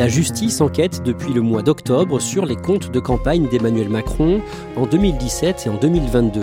La justice enquête depuis le mois d'octobre sur les comptes de campagne d'Emmanuel Macron en 2017 et en 2022.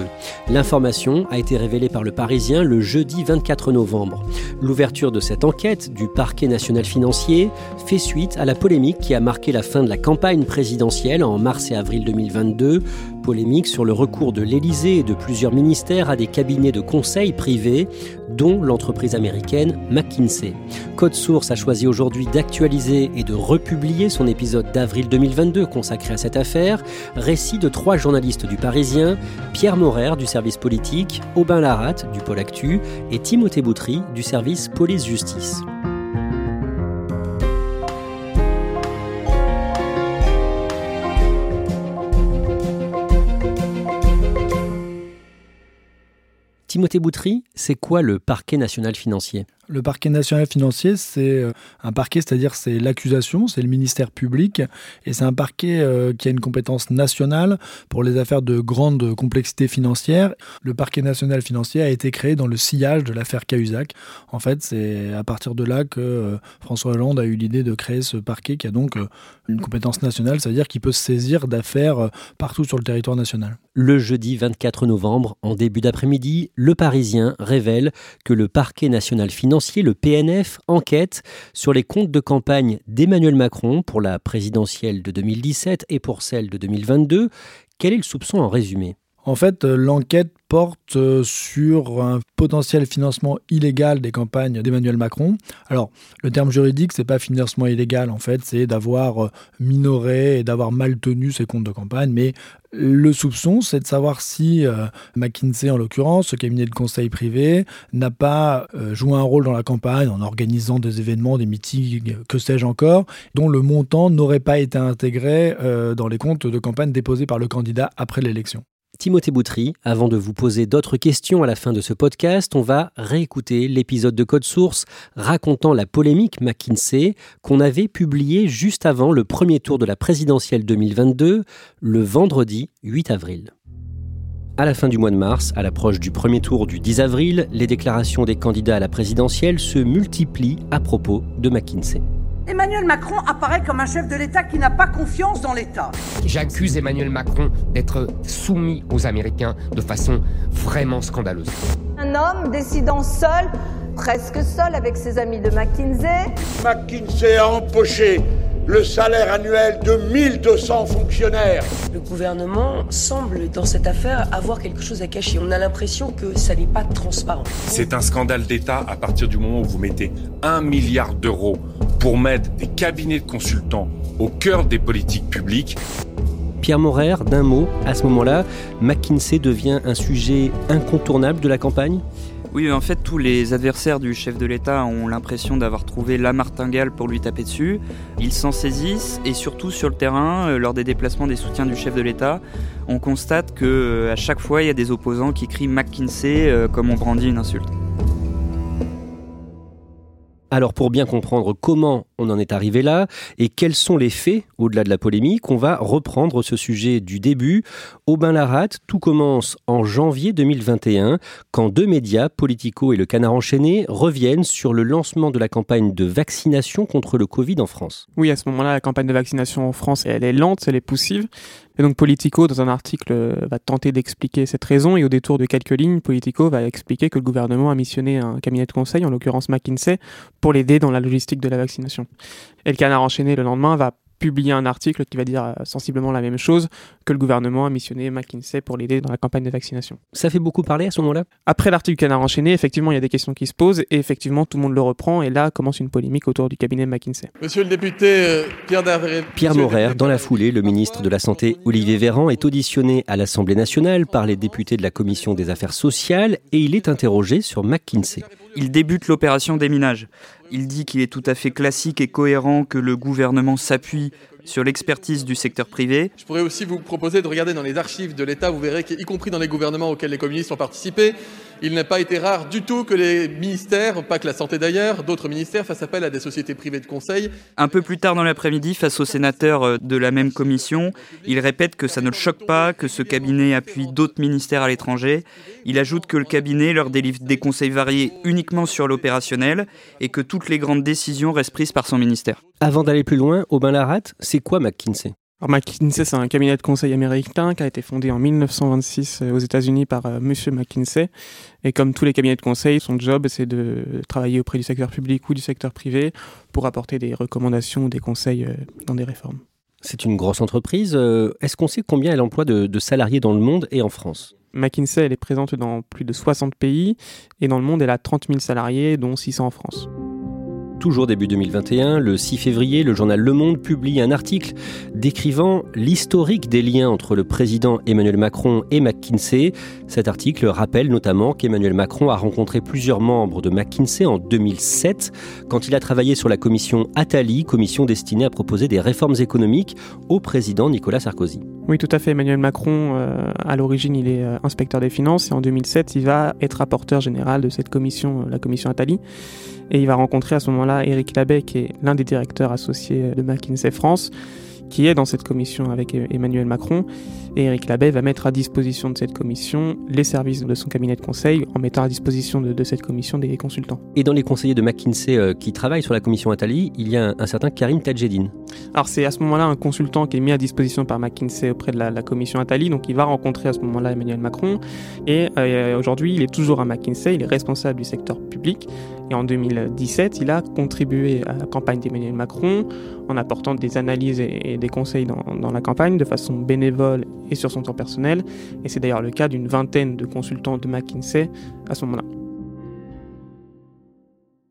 L'information a été révélée par le Parisien le jeudi 24 novembre. L'ouverture de cette enquête du parquet national financier fait suite à la polémique qui a marqué la fin de la campagne présidentielle en mars et avril 2022 polémique sur le recours de l'Élysée et de plusieurs ministères à des cabinets de conseil privés, dont l'entreprise américaine McKinsey. Code Source a choisi aujourd'hui d'actualiser et de republier son épisode d'avril 2022 consacré à cette affaire, récit de trois journalistes du Parisien, Pierre Morer du service politique, Aubin Larat du Pôle Actu et Timothée Boutry du service police-justice. Timothée Boutry, c'est quoi le parquet national financier? Le parquet national financier, c'est euh, un parquet, c'est-à-dire c'est l'accusation, c'est le ministère public, et c'est un parquet euh, qui a une compétence nationale pour les affaires de grande complexité financière. Le parquet national financier a été créé dans le sillage de l'affaire Cahuzac. En fait, c'est à partir de là que euh, François Hollande a eu l'idée de créer ce parquet qui a donc une compétence nationale, c'est-à-dire qu'il peut se saisir d'affaires partout sur le territoire national. Le jeudi 24 novembre, en début d'après-midi, Le Parisien révèle que le parquet national financier le PNF, enquête sur les comptes de campagne d'Emmanuel Macron pour la présidentielle de 2017 et pour celle de 2022. Quel est le soupçon en résumé? En fait, euh, l'enquête porte euh, sur un potentiel financement illégal des campagnes d'Emmanuel Macron. Alors, le terme juridique, c'est pas financement illégal, en fait, c'est d'avoir euh, minoré et d'avoir mal tenu ses comptes de campagne. Mais le soupçon, c'est de savoir si McKinsey, en l'occurrence, ce cabinet de conseil privé, n'a pas joué un rôle dans la campagne en organisant des événements, des meetings, que sais-je encore, dont le montant n'aurait pas été intégré dans les comptes de campagne déposés par le candidat après l'élection. Timothée Boutry, avant de vous poser d'autres questions à la fin de ce podcast, on va réécouter l'épisode de Code Source racontant la polémique McKinsey qu'on avait publié juste avant le premier tour de la présidentielle 2022, le vendredi 8 avril. À la fin du mois de mars, à l'approche du premier tour du 10 avril, les déclarations des candidats à la présidentielle se multiplient à propos de McKinsey. Emmanuel Macron apparaît comme un chef de l'État qui n'a pas confiance dans l'État. J'accuse Emmanuel Macron d'être soumis aux Américains de façon vraiment scandaleuse. Un homme décidant seul, presque seul avec ses amis de McKinsey. McKinsey a empoché le salaire annuel de 1200 fonctionnaires. Le gouvernement semble, dans cette affaire, avoir quelque chose à cacher. On a l'impression que ça n'est pas transparent. C'est un scandale d'État à partir du moment où vous mettez un milliard d'euros pour mettre des cabinets de consultants au cœur des politiques publiques. Pierre Morer, d'un mot, à ce moment-là, McKinsey devient un sujet incontournable de la campagne? Oui, en fait, tous les adversaires du chef de l'État ont l'impression d'avoir trouvé la martingale pour lui taper dessus. Ils s'en saisissent et surtout sur le terrain, euh, lors des déplacements des soutiens du chef de l'État, on constate que euh, à chaque fois, il y a des opposants qui crient McKinsey euh, comme on brandit une insulte. Alors pour bien comprendre comment on en est arrivé là et quels sont les faits au-delà de la polémique On va reprendre ce sujet du début. Aubin Larat, tout commence en janvier 2021 quand deux médias, Politico et Le Canard enchaîné, reviennent sur le lancement de la campagne de vaccination contre le Covid en France. Oui, à ce moment-là, la campagne de vaccination en France, elle est lente, elle est poussive. Et donc Politico, dans un article, euh, va tenter d'expliquer cette raison et au détour de quelques lignes, Politico va expliquer que le gouvernement a missionné un cabinet de conseil, en l'occurrence McKinsey, pour l'aider dans la logistique de la vaccination. Et le canard enchaîné le lendemain va publier un article qui va dire euh, sensiblement la même chose que le gouvernement a missionné McKinsey pour l'aider dans la campagne de vaccination. Ça fait beaucoup parler à ce moment-là? Après l'article Canard enchaîné, effectivement, il y a des questions qui se posent et effectivement, tout le monde le reprend et là commence une polémique autour du cabinet McKinsey. Monsieur le député euh, Pierre Darvé... Pierre Morer, dans la foulée, le ministre de la Santé Olivier Véran est auditionné à l'Assemblée nationale par les députés de la Commission des affaires sociales et il est interrogé sur McKinsey. Il débute l'opération déminage. Il dit qu'il est tout à fait classique et cohérent que le gouvernement s'appuie sur l'expertise du secteur privé. Je pourrais aussi vous proposer de regarder dans les archives de l'État, vous verrez qu'y compris dans les gouvernements auxquels les communistes ont participé, il n'a pas été rare du tout que les ministères, pas que la santé d'ailleurs, d'autres ministères fassent appel à des sociétés privées de conseil. Un peu plus tard dans l'après-midi, face aux sénateurs euh, de la même commission, il répète que ça ne le choque pas, que ce cabinet appuie d'autres ministères à l'étranger. Il ajoute que le cabinet leur délivre des conseils variés uniquement sur l'opérationnel et que toutes les grandes décisions restent prises par son ministère. Avant d'aller plus loin, Aubin Larat, c'est quoi McKinsey? Alors McKinsey, c'est un cabinet de conseil américain qui a été fondé en 1926 euh, aux États-Unis par M. Euh, Monsieur McKinsey. Et comme tous les cabinets de conseil, son job, c'est de travailler auprès du secteur public ou du secteur privé pour apporter des recommandations ou des conseils euh, dans des réformes. C'est une grosse entreprise. Est-ce qu'on sait combien elle emploie de, de salariés dans le monde et en France? McKinsey, elle est présente dans plus de 60 pays et dans le monde, elle a 30 000 salariés, dont 600 en France. Toujours début 2021, le 6 février, le journal Le Monde publie un article décrivant l'historique des liens entre le président Emmanuel Macron et McKinsey. Cet article rappelle notamment qu'Emmanuel Macron a rencontré plusieurs membres de McKinsey en 2007 quand il a travaillé sur la commission Attali, commission destinée à proposer des réformes économiques au président Nicolas Sarkozy. Oui, tout à fait. Emmanuel Macron, euh, à l'origine, il est euh, inspecteur des finances et en 2007, il va être rapporteur général de cette commission, euh, la commission Attali. Et il va rencontrer à ce moment-là Éric Labbé, qui est l'un des directeurs associés de McKinsey France, qui est dans cette commission avec Emmanuel Macron. Et Éric Labbé va mettre à disposition de cette commission les services de son cabinet de conseil en mettant à disposition de, cette commission des consultants. Et dans les conseillers de McKinsey euh, qui travaillent sur la commission Attali, il y a un, certain Karim Tadjedine. Alors c'est à ce moment-là un consultant qui est mis à disposition par McKinsey auprès de la, commission Attali, donc il va rencontrer à ce moment-là Emmanuel Macron. Et euh, aujourd'hui, il est toujours à McKinsey, il est responsable du secteur public. Et en 2017, il a contribué à la campagne d'Emmanuel Macron en apportant des analyses et, des conseils dans, la campagne de façon bénévole et sur son temps personnel. Et c'est d'ailleurs le cas d'une vingtaine de consultants de McKinsey à ce moment-là.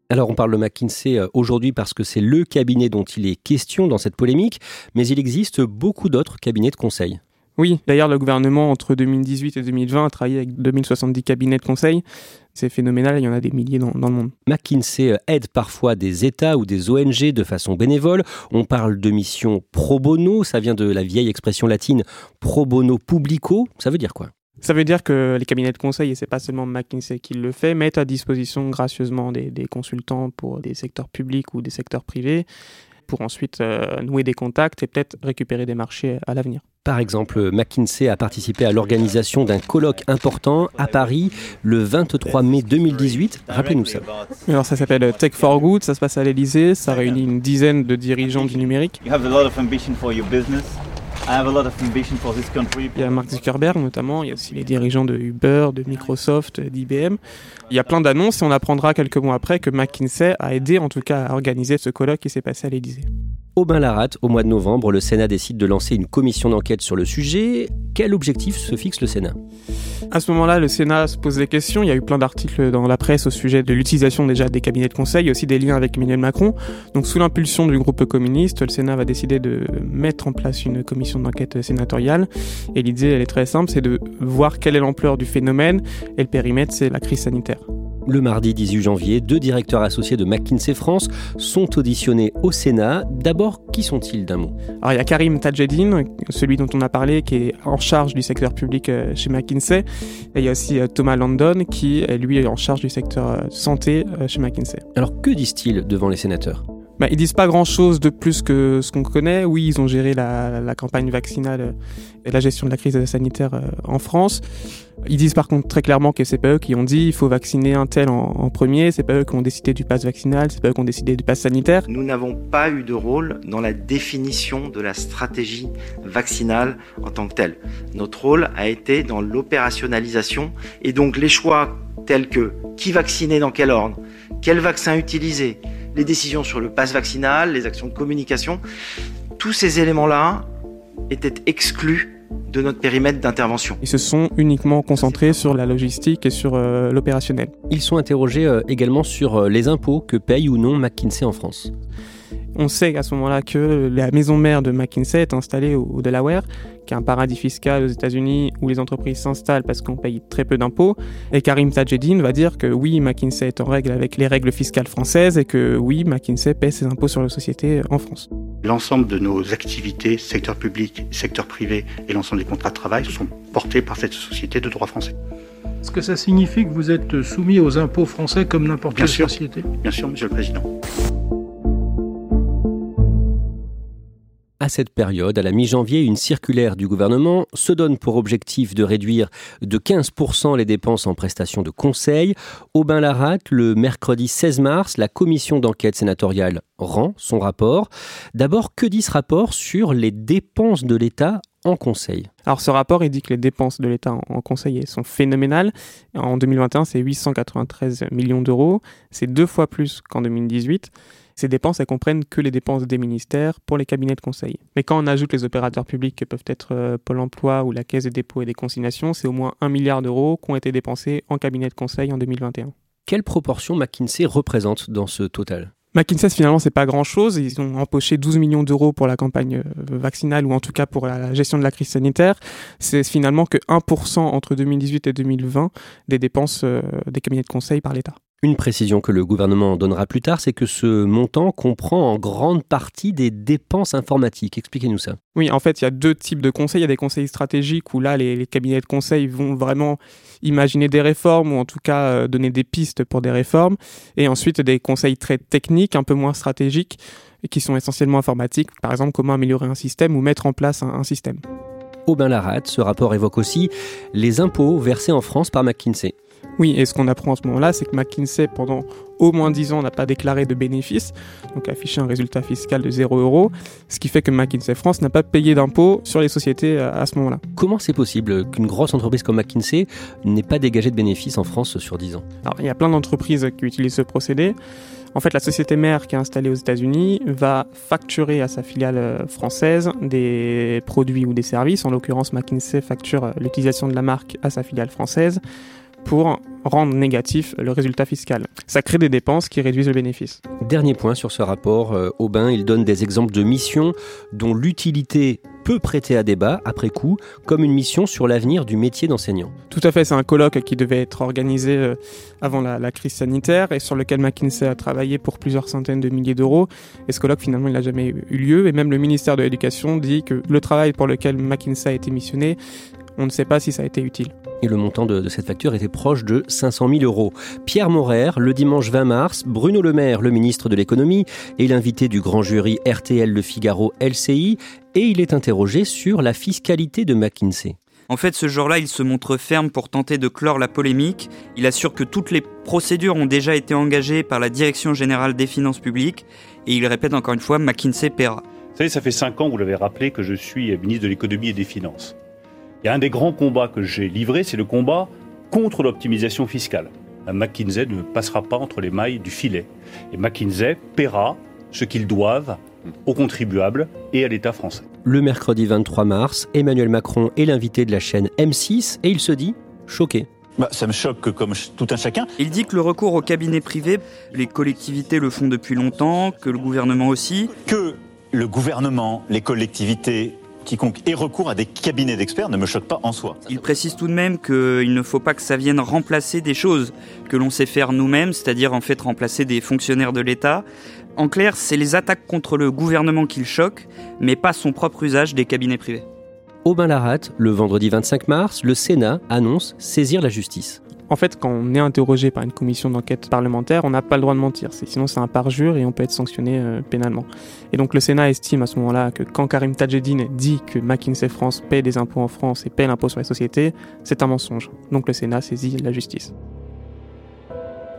Alors on parle de McKinsey euh, aujourd'hui parce que c'est le cabinet dont il est question dans cette polémique, mais il existe beaucoup d'autres cabinets de conseil. Oui, d'ailleurs, le gouvernement, entre 2018 et 2020, a travaillé avec 2070 cabinets de conseil. C'est phénoménal, il y en a des milliers dans, le monde. McKinsey aide parfois des États ou des ONG de façon bénévole. On parle de mission pro bono, ça vient de la vieille expression latine pro bono publico. Ça veut dire quoi? Ça veut dire que les cabinets de conseil, et c'est pas seulement McKinsey qui le fait, mettent à disposition gracieusement des, des consultants pour des secteurs publics ou des secteurs privés pour ensuite euh, nouer des contacts et peut-être récupérer des marchés à l'avenir. Par exemple, McKinsey a participé à l'organisation d'un colloque important à Paris le 23 mai 2018. Rappelez-nous ça. Alors ça s'appelle Tech for Good, ça se passe à l'Elysée, ça réunit une dizaine de dirigeants du numérique. Il y a Mark Zuckerberg notamment, il y a aussi les dirigeants de Uber, de Microsoft, d'IBM. Il y a plein d'annonces et on apprendra quelques mois après que McKinsey a aidé en tout cas à organiser ce colloque qui s'est passé à l'Élysée. Aubin Larat, au mois de novembre, le Sénat décide de lancer une commission d'enquête sur le sujet. Quel objectif se fixe le Sénat? À ce moment-là, le Sénat se pose des questions. Il y a eu plein d'articles dans la presse au sujet de l'utilisation déjà des cabinets de conseil, aussi des liens avec Emmanuel Macron. Donc, sous l'impulsion du groupe communiste, le Sénat va décider de mettre en place une commission d'enquête sénatoriale. Et l'idée, elle est très simple, c'est de voir quelle est l'ampleur du phénomène, et le périmètre, c'est la crise sanitaire. Le mardi 18 janvier, deux directeurs associés de McKinsey France sont auditionnés au Sénat. D'abord, qui sont-ils d'un mot? Alors il y a Karim Tadjedine, celui dont on a parlé, qui est en charge du secteur public euh, chez McKinsey. Et il y a aussi euh, Thomas Landon, qui est lui en charge du secteur euh, santé chez McKinsey. Alors que disent-ils devant les sénateurs? Bah, Ils disent pas grand-chose de plus que ce qu'on connaît. Oui, ils ont géré la, campagne vaccinale et la gestion de la crise sanitaire euh, en France. Ils disent par contre très clairement que c'est pas eux qui ont dit il faut vacciner un tel en, en premier, c'est pas eux qui ont décidé du pass vaccinal, c'est pas eux qui ont décidé du pass sanitaire. Nous n'avons pas eu de rôle dans la définition de la stratégie vaccinale en tant que telle. Notre rôle a été dans l'opérationnalisation et donc les choix tels que qui vacciner dans quel ordre, quel vaccin utiliser, les décisions sur le pass vaccinal, les actions de communication, tous ces éléments-là étaient exclus de notre périmètre d'intervention. Ils se sont uniquement concentrés sur la logistique et sur euh, l'opérationnel. Ils sont interrogés euh, également sur euh, les impôts que paye ou non McKinsey en France. On sait à ce moment-là que la maison mère de McKinsey est installée au Delaware, qui est un paradis fiscal aux États-Unis où les entreprises s'installent parce qu'on paye très peu d'impôts. Et Karim Tajedine va dire que oui, McKinsey est en règle avec les règles fiscales françaises et que oui, McKinsey paie ses impôts sur les sociétés en France. L'ensemble de nos activités, secteur public, secteur privé et l'ensemble des contrats de travail sont portés par cette société de droit français. Est-ce que ça signifie que vous êtes soumis aux impôts français comme n'importe quelle société? Bien sûr, Monsieur le Président. À cette période, à la mi-janvier, une circulaire du gouvernement se donne pour objectif de réduire de 15% les dépenses en prestations de conseil. Aubin Larat, le mercredi 16 mars, la commission d'enquête sénatoriale rend son rapport. D'abord, que dit ce rapport sur les dépenses de l'État en conseil? Alors ce rapport, il dit que les dépenses de l'État en conseil sont phénoménales. En 2021, c'est 893 millions d'euros. C'est deux fois plus qu'en 2018. Ces dépenses, elles comprennent que les dépenses des ministères pour les cabinets de conseil. Mais quand on ajoute les opérateurs publics que peuvent être euh, Pôle emploi ou la Caisse des dépôts et des consignations, c'est au moins 1 milliard d'euros qui ont été dépensés en cabinet de conseil en 2021. Quelle proportion McKinsey représente dans ce total? McKinsey, finalement, c'est pas grand-chose. Ils ont empoché 12 millions d'euros pour la campagne euh, vaccinale ou en tout cas pour la gestion de la crise sanitaire. C'est finalement que 1% entre 2018 et 2020 des dépenses euh, des cabinets de conseil par l'État. Une précision que le gouvernement donnera plus tard, c'est que ce montant comprend en grande partie des dépenses informatiques. Expliquez-nous ça. Oui, en fait, il y a deux types de conseils. Il y a des conseils stratégiques où là, les, cabinets de conseil vont vraiment imaginer des réformes ou en tout cas euh, donner des pistes pour des réformes. Et ensuite, des conseils très techniques, un peu moins stratégiques, et qui sont essentiellement informatiques. Par exemple, comment améliorer un système ou mettre en place un, un système. Aubin Larat, ce rapport évoque aussi les impôts versés en France par McKinsey. Oui, et ce qu'on apprend en ce moment-là, c'est que McKinsey, pendant au moins 10 ans, n'a pas déclaré de bénéfices, donc affiché un résultat fiscal de 0 euros, ce qui fait que McKinsey France n'a pas payé d'impôts sur les sociétés à ce moment-là. Comment c'est possible qu'une grosse entreprise comme McKinsey n'ait pas dégagé de bénéfices en France sur 10 ans? Alors, il y a plein d'entreprises qui utilisent ce procédé. En fait, la société mère qui est installée aux États-Unis va facturer à sa filiale euh, française des produits ou des services. En l'occurrence, McKinsey facture euh, l'utilisation de la marque à sa filiale française pour rendre négatif le résultat fiscal. Ça crée des dépenses qui réduisent le bénéfice. Dernier point sur ce rapport, euh, Aubin, il donne des exemples de missions dont l'utilité peut prêter à débat après coup, comme une mission sur l'avenir du métier d'enseignant. Tout à fait, c'est un colloque qui devait être organisé euh, avant la, crise sanitaire et sur lequel McKinsey a travaillé pour plusieurs centaines de milliers d'euros. Et ce colloque, finalement, il n'a jamais eu lieu. Et même le ministère de l'Éducation dit que le travail pour lequel McKinsey a été missionné, on ne sait pas si ça a été utile et le montant de, cette facture était proche de 500 000 euros. Pierre Morer, le dimanche 20 mars, Bruno Le Maire, le ministre de l'économie, est l'invité du grand jury RTL Le Figaro LCI et il est interrogé sur la fiscalité de McKinsey. En fait, ce jour-là, il se montre ferme pour tenter de clore la polémique. Il assure que toutes les procédures ont déjà été engagées par la Direction générale des finances publiques et il répète encore une fois McKinsey paiera. Vous savez, ça fait cinq ans, vous l'avez rappelé, que je suis ministre de l'économie et des finances. A un des grands combats que j'ai livré, c'est le combat contre l'optimisation fiscale. McKinsey ne passera pas entre les mailles du filet. Et McKinsey paiera ce qu'ils doivent aux contribuables et à l'État français. Le mercredi 23 mars, Emmanuel Macron est l'invité de la chaîne M6 et il se dit choqué. Bah, ça me choque comme tout un chacun. Il dit que le recours au cabinet privé, les collectivités le font depuis longtemps, que le gouvernement aussi. Que le gouvernement, les collectivités quiconque ait recours à des cabinets d'experts ne me choque pas en soi. Il précise tout de même qu'il ne faut pas que ça vienne remplacer des choses que l'on sait faire nous-mêmes, c'est-à-dire en fait remplacer des fonctionnaires de l'État. En clair, c'est les attaques contre le gouvernement qui le choquent, mais pas son propre usage des cabinets privés. Aubin Larat, le vendredi 25 mars, le Sénat annonce saisir la justice. En fait, quand on est interrogé par une commission d'enquête parlementaire, on n'a pas le droit de mentir. Sinon, c'est un parjure et on peut être sanctionné euh, pénalement. Et donc, le Sénat estime à ce moment-là que quand Karim Tadjedine dit que McKinsey France paie des impôts en France et paie l'impôt sur les sociétés, c'est un mensonge. Donc, le Sénat saisit la justice.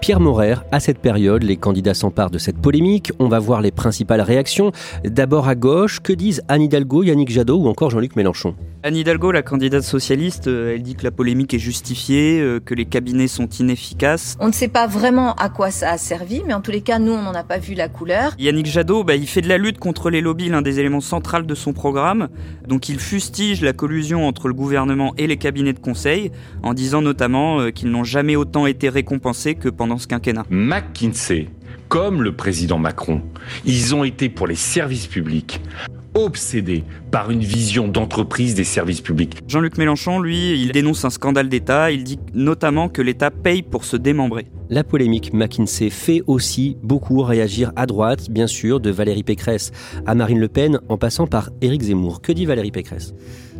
Pierre Morer, à cette période, les candidats s'emparent de cette polémique. On va voir les principales réactions. D'abord à gauche, que disent Anne Hidalgo, Yannick Jadot ou encore Jean-Luc Mélenchon? Anne Hidalgo, la candidate socialiste, euh, elle dit que la polémique est justifiée, euh, que les cabinets sont inefficaces. On ne sait pas vraiment à quoi ça a servi, mais en tous les cas, nous, on n'en a pas vu la couleur. Yannick Jadot, bah, il fait de la lutte contre les lobbies l'un des éléments centraux de son programme. Donc il fustige la collusion entre le gouvernement et les cabinets de conseil, en disant notamment euh, qu'ils n'ont jamais autant été récompensés que pendant ce quinquennat. McKinsey, comme le président Macron, ils ont été pour les services publics obsédé par une vision d'entreprise des services publics. Jean-Luc Mélenchon, lui, il dénonce un scandale d'État. Il dit notamment que l'État paye pour se démembrer. La polémique McKinsey fait aussi beaucoup réagir à droite, bien sûr, de Valérie Pécresse à Marine Le Pen, en passant par Éric Zemmour. Que dit Valérie Pécresse?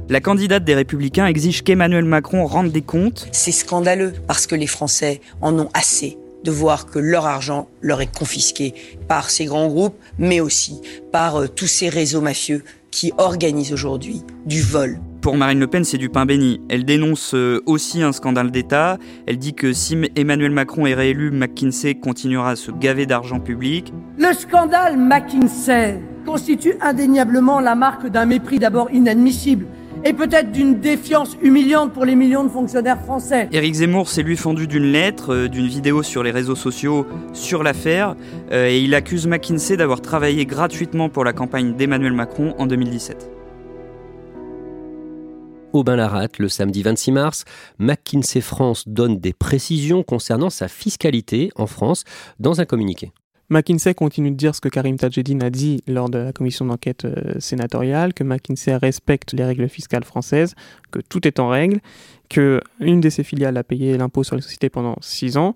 La candidate des Républicains exige qu'Emmanuel Macron rende des comptes. C'est scandaleux parce que les Français en ont assez de voir que leur argent leur est confisqué par ces grands groupes, mais aussi par euh, tous ces réseaux mafieux qui organisent aujourd'hui du vol. Pour Marine Le Pen, c'est du pain béni. Elle dénonce euh, aussi un scandale d'État. Elle dit que si Emmanuel Macron est réélu, McKinsey continuera à se gaver d'argent public. Le scandale McKinsey constitue indéniablement la marque d'un mépris d'abord inadmissible et peut-être d'une défiance humiliante pour les millions de fonctionnaires français. Éric Zemmour s'est lui fendu d'une lettre, euh, d'une vidéo sur les réseaux sociaux sur l'affaire, euh, et il accuse McKinsey d'avoir travaillé gratuitement pour la campagne d'Emmanuel Macron en 2017. Aubin Laratte, le samedi 26 mars, McKinsey France donne des précisions concernant sa fiscalité en France dans un communiqué. McKinsey continue de dire ce que Karim Tadjedine a dit lors de la commission d'enquête euh, sénatoriale, que McKinsey respecte les règles fiscales françaises, que tout est en règle, que une de ses filiales a payé l'impôt sur les sociétés pendant six ans,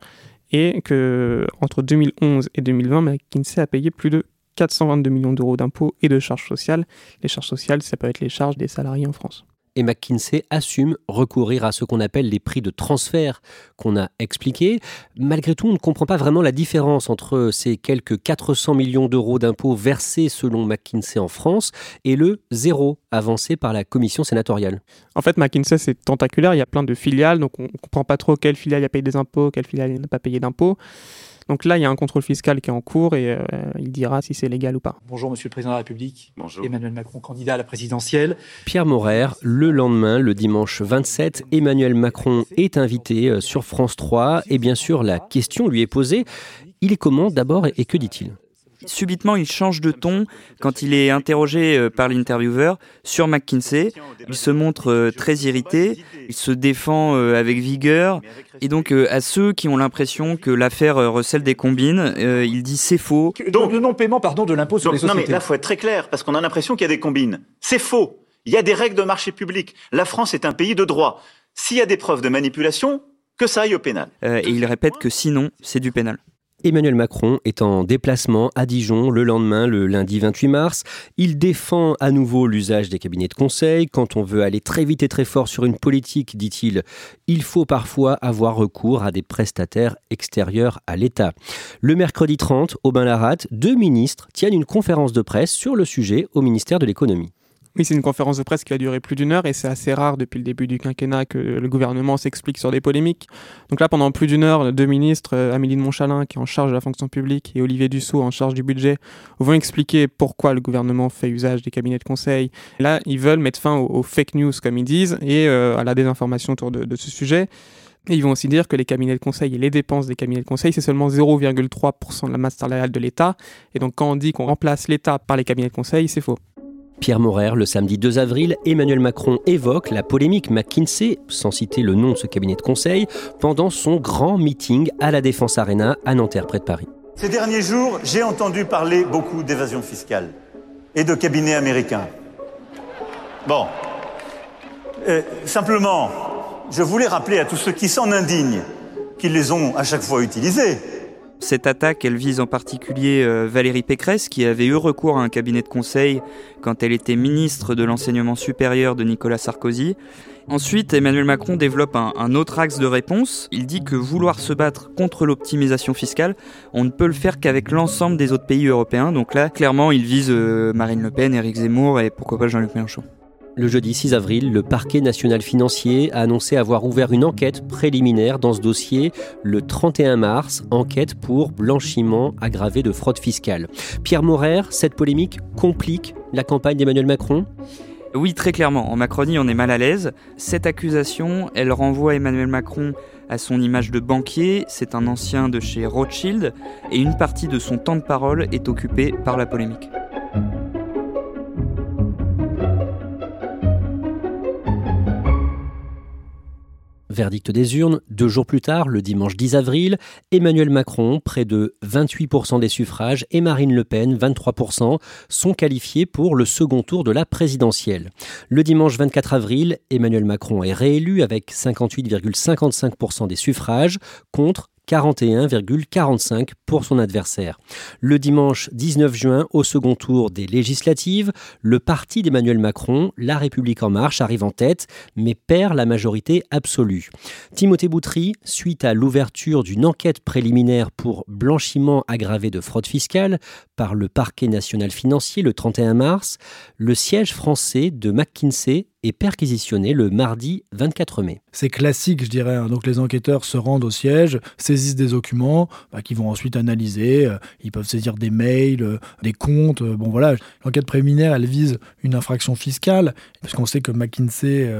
et que entre 2011 et 2020, McKinsey a payé plus de 422 millions d'euros d'impôts et de charges sociales. Les charges sociales, ça peut être les charges des salariés en France et McKinsey assume recourir à ce qu'on appelle les prix de transfert qu'on a expliqués. Malgré tout, on ne comprend pas vraiment la différence entre ces quelques 400 millions d'euros d'impôts versés selon McKinsey en France et le zéro avancé par la commission sénatoriale. En fait, McKinsey, c'est tentaculaire, il y a plein de filiales, donc on ne comprend pas trop quelle filiale a payé des impôts, quelle filiale n'a pas payé d'impôts. Donc là, il y a un contrôle fiscal qui est en cours et euh, il dira si c'est légal ou pas. Bonjour, Monsieur le Président de la République. Bonjour. Emmanuel Macron, candidat à la présidentielle. Pierre Morer, le lendemain, le dimanche 27, Emmanuel Macron est invité euh, sur France 3 et bien sûr, la question lui est posée. Il est comment d'abord et que dit-il? Subitement, il change de ton quand il est interrogé euh, par l'intervieweur sur McKinsey. Il se montre euh, très irrité, il se défend euh, avec vigueur. Et donc, à ceux qui ont l'impression que l'affaire recèle des combines, il dit c'est faux. Donc, le non-paiement, pardon, de l'impôt sur les sociétés. Non, mais là, faut être très clair, parce qu'on a l'impression qu'il y a des combines. C'est faux. Il y a des règles de marché public. La France est un pays de droit. S'il y a des preuves de manipulation, que ça aille au pénal. et il répète que sinon, c'est du pénal. Emmanuel Macron est en déplacement à Dijon le lendemain, le lundi 28 mars. Il défend à nouveau l'usage des cabinets de conseil. Quand on veut aller très vite et très fort sur une politique, dit-il, il faut parfois avoir recours à des prestataires extérieurs à l'État. Le mercredi 30, au Bain-Larat, deux ministres tiennent une conférence de presse sur le sujet au ministère de l'économie. Oui, c'est une conférence de presse qui a duré plus d'une heure et c'est assez rare depuis le début du quinquennat que le gouvernement s'explique sur des polémiques. Donc là, pendant plus d'une heure, deux ministres, euh, Amélie de Montchalin qui est en charge de la fonction publique et Olivier Dussault en charge du budget, vont expliquer pourquoi le gouvernement fait usage des cabinets de conseil. Là, ils veulent mettre fin aux, fake news, comme ils disent, et euh, à la désinformation autour de, de ce sujet. Et ils vont aussi dire que les cabinets de conseil et les dépenses des cabinets de conseil, c'est seulement 0,3% de la masse salariale de l'État. Et donc quand on dit qu'on remplace l'État par les cabinets de conseil, c'est faux. Pierre Morer, le samedi 2 avril, Emmanuel Macron évoque la polémique McKinsey, sans citer le nom de ce cabinet de conseil, pendant son grand meeting à la Défense Arena à Nanterre, près de Paris. Ces derniers jours, j'ai entendu parler beaucoup d'évasion fiscale et de cabinets américains. Bon. Euh, simplement, je voulais rappeler à tous ceux qui s'en indignent qu'ils les ont à chaque fois utilisés Cette attaque, elle vise en particulier euh, Valérie Pécresse, qui avait eu recours à un cabinet de conseil quand elle était ministre de l'enseignement supérieur de Nicolas Sarkozy. Ensuite, Emmanuel Macron développe un, autre axe de réponse. Il dit que vouloir se battre contre l'optimisation fiscale, on ne peut le faire qu'avec l'ensemble des autres pays européens. Donc là, clairement, il vise euh, Marine Le Pen, Éric Zemmour et pourquoi pas Jean-Luc Mélenchon. Le jeudi 6 avril, le parquet national financier a annoncé avoir ouvert une enquête préliminaire dans ce dossier le 31 mars, enquête pour blanchiment aggravé de fraude fiscale. Pierre Maurer, cette polémique complique la campagne d'Emmanuel Macron? Oui, très clairement. En Macronie, on est mal à l'aise. Cette accusation, elle renvoie Emmanuel Macron à son image de banquier. C'est un ancien de chez Rothschild. Et une partie de son temps de parole est occupée par la polémique. Verdict des urnes, deux jours plus tard, le dimanche 10 avril, Emmanuel Macron, près de 28% des suffrages, et Marine Le Pen, 23%, sont qualifiés pour le second tour de la présidentielle. Le dimanche 24 avril, Emmanuel Macron est réélu avec 58,55% des suffrages contre 41,45 pour son adversaire. Le dimanche 19 juin, au second tour des législatives, le parti d'Emmanuel Macron, La République en marche, arrive en tête, mais perd la majorité absolue. Timothée Boutry, suite à l'ouverture d'une enquête préliminaire pour blanchiment aggravé de fraude fiscale par le parquet national financier le 31 mars, le siège français de McKinsey est perquisitionné le mardi 24 mai. C'est classique, je dirais. Hein. Donc les enquêteurs se rendent au siège, saisissent des documents bah, qu'ils vont ensuite analyser. Euh, ils peuvent saisir des mails, euh, des comptes. Euh, bon voilà, l'enquête préliminaire, elle vise une infraction fiscale, puisqu'on sait que McKinsey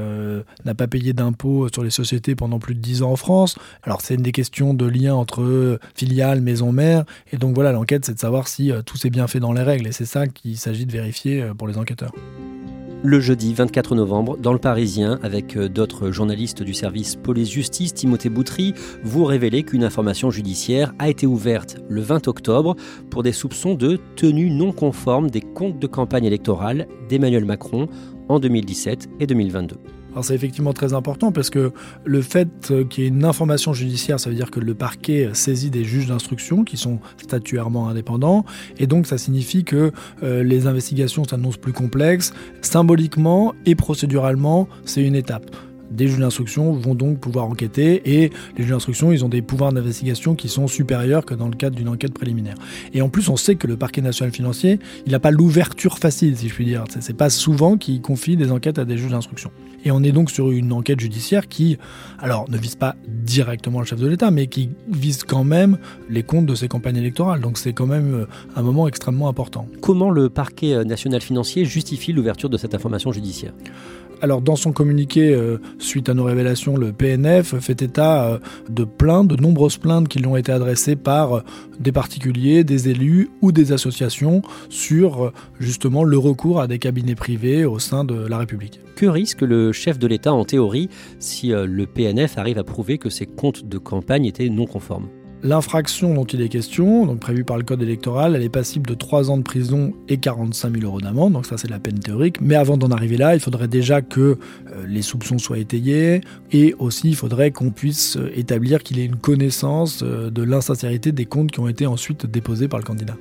n'a pas payé d'impôts sur les sociétés pendant plus de 10 ans en France. Alors c'est une des questions de lien entre filiales, maison mère. Et donc voilà, l'enquête, c'est de savoir si tout s'est bien fait dans les règles. Et c'est ça qu'il s'agit de vérifier pour les enquêteurs le jeudi 24 novembre dans le Parisien avec euh, d'autres journalistes du service police-justice, Timothée Boutry, vous révélez qu'une information judiciaire a été ouverte le 20 octobre pour des soupçons de tenue non conforme des comptes de campagne électorale d'Emmanuel Macron en 2017 et 2022. Alors c'est effectivement très important parce que le fait qu'il y ait une information judiciaire, ça veut dire que le parquet saisit des juges d'instruction qui sont statuairement indépendants et donc ça signifie que euh, les investigations s'annoncent plus complexes. Symboliquement et procéduralement, c'est une étape des juges d'instruction vont donc pouvoir enquêter et les juges d'instruction, ils ont des pouvoirs d'investigation qui sont supérieurs que dans le cadre d'une enquête préliminaire. Et en plus, on sait que le parquet national financier, il n'a pas l'ouverture facile, si je puis dire. C'est pas souvent qu'il confie des enquêtes à des juges d'instruction. Et on est donc sur une enquête judiciaire qui, alors, ne vise pas directement le chef de l'État, mais qui vise quand même les comptes de ses campagnes électorales. Donc c'est quand même euh, un moment extrêmement important. Comment le parquet national financier justifie l'ouverture de cette information judiciaire? Alors dans son communiqué, euh, suite à nos révélations, le PNF fait état euh, de plaintes, de nombreuses plaintes qui lui ont été adressées par euh, des particuliers, des élus ou des associations sur justement le recours à des cabinets privés au sein de la République. Que risque le chef de l'État en théorie si le PNF arrive à prouver que ses comptes de campagne étaient non conformes? L'infraction dont il est question, donc prévue par le code électoral, elle est passible de 3 ans de prison et 45 000 euros d'amende, donc ça c'est la peine théorique. Mais avant d'en arriver là, il faudrait déjà que euh, les soupçons soient étayés et aussi il faudrait qu'on puisse euh, établir qu'il ait une connaissance euh, de l'insincérité des comptes qui ont été ensuite déposés par le candidat.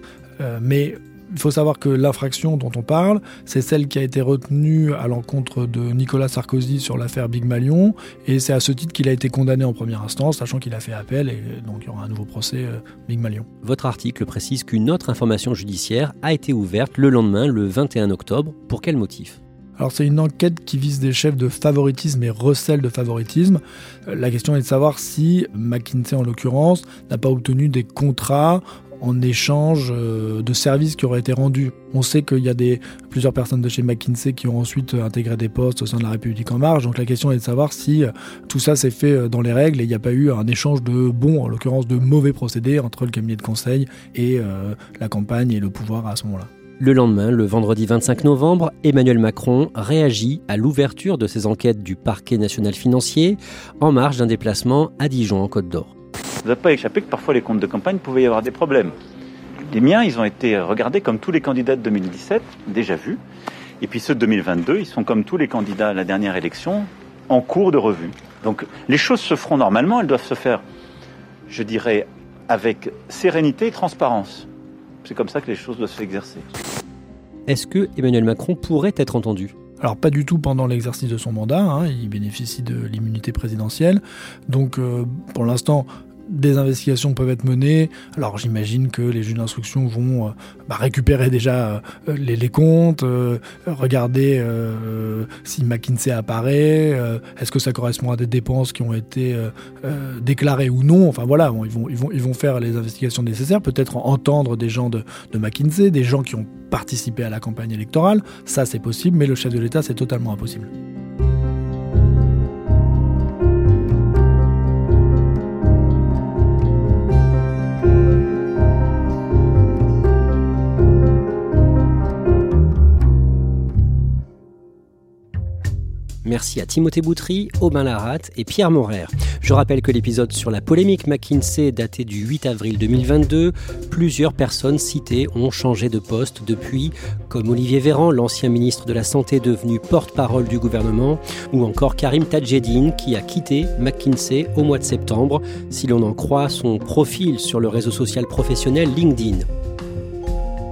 mais il faut savoir que l'infraction dont on parle, c'est celle qui a été retenue à l'encontre de Nicolas Sarkozy sur l'affaire Big Malion, et c'est à ce titre qu'il a été condamné en première instance, sachant qu'il a fait appel, et donc il y aura un nouveau procès euh, Big Malion. Votre article précise qu'une autre information judiciaire a été ouverte le lendemain, le 21 octobre. Pour quel motif? Alors c'est une enquête qui vise des chefs de favoritisme et recel de favoritisme. Euh, la question est de savoir si McKinsey en l'occurrence n'a pas obtenu des contrats en échange euh, de services qui auraient été rendus. On sait qu'il y a des, plusieurs personnes de chez McKinsey qui ont ensuite intégré des postes au sein de la République en marche. Donc la question est de savoir si euh, tout ça s'est fait euh, dans les règles et il n'y a pas eu un échange de bons, en l'occurrence de mauvais procédés entre le cabinet de conseil et la campagne et le pouvoir à ce moment-là. Le lendemain, le vendredi 25 novembre, Emmanuel Macron réagit à l'ouverture de ses enquêtes du parquet national financier en marge d'un déplacement à Dijon en Côte d'Or vous n'avez pas échappé que parfois les comptes de campagne pouvaient y avoir des problèmes. Les miens, ils ont été regardés comme tous les candidats de 2017, déjà vus. Et puis ceux de 2022, ils sont comme tous les candidats à la dernière élection, en cours de revue. Donc les choses se feront normalement, elles doivent se faire, je dirais, avec sérénité et transparence. C'est comme ça que les choses doivent s'exercer. Est-ce que Emmanuel Macron pourrait être entendu? Alors pas du tout pendant l'exercice de son mandat, hein, il bénéficie de l'immunité présidentielle. Donc euh, pour l'instant, des investigations peuvent être menées. Alors j'imagine que les juges d'instruction vont euh, bah, récupérer déjà euh, les, comptes, euh, regarder si McKinsey apparaît, est-ce que ça correspond à des dépenses qui ont été déclarées ou non. Enfin voilà, ils, vont, faire les investigations nécessaires, peut-être entendre des gens de, de McKinsey, des gens qui ont participé à la campagne électorale. Ça c'est possible, mais le chef de l'État c'est totalement impossible. Merci à Timothée Boutry, Aubin Laratte et Pierre Morer. Je rappelle que l'épisode sur la polémique McKinsey daté du 8 avril 2022. Plusieurs personnes citées ont changé de poste depuis, comme Olivier Véran, l'ancien ministre de la Santé devenu porte-parole du gouvernement, ou encore Karim Tadjedine qui a quitté McKinsey au mois de septembre, si l'on en croit son profil sur le réseau social professionnel LinkedIn.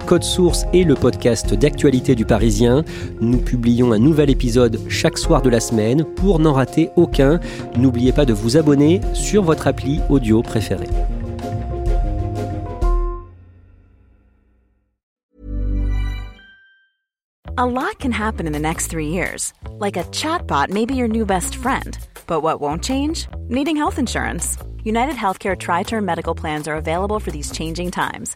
Code Source et le podcast d'actualité du Parisien. Nous publions un nouvel épisode chaque soir de la semaine. Pour n'en rater aucun, n'oubliez pas de vous abonner sur votre appli audio préférée. A lot can happen in the next three years. Like a chatbot may be your new best friend. But what won't change? Needing health insurance. United Healthcare Tri Term Medical Plans are available for these changing times.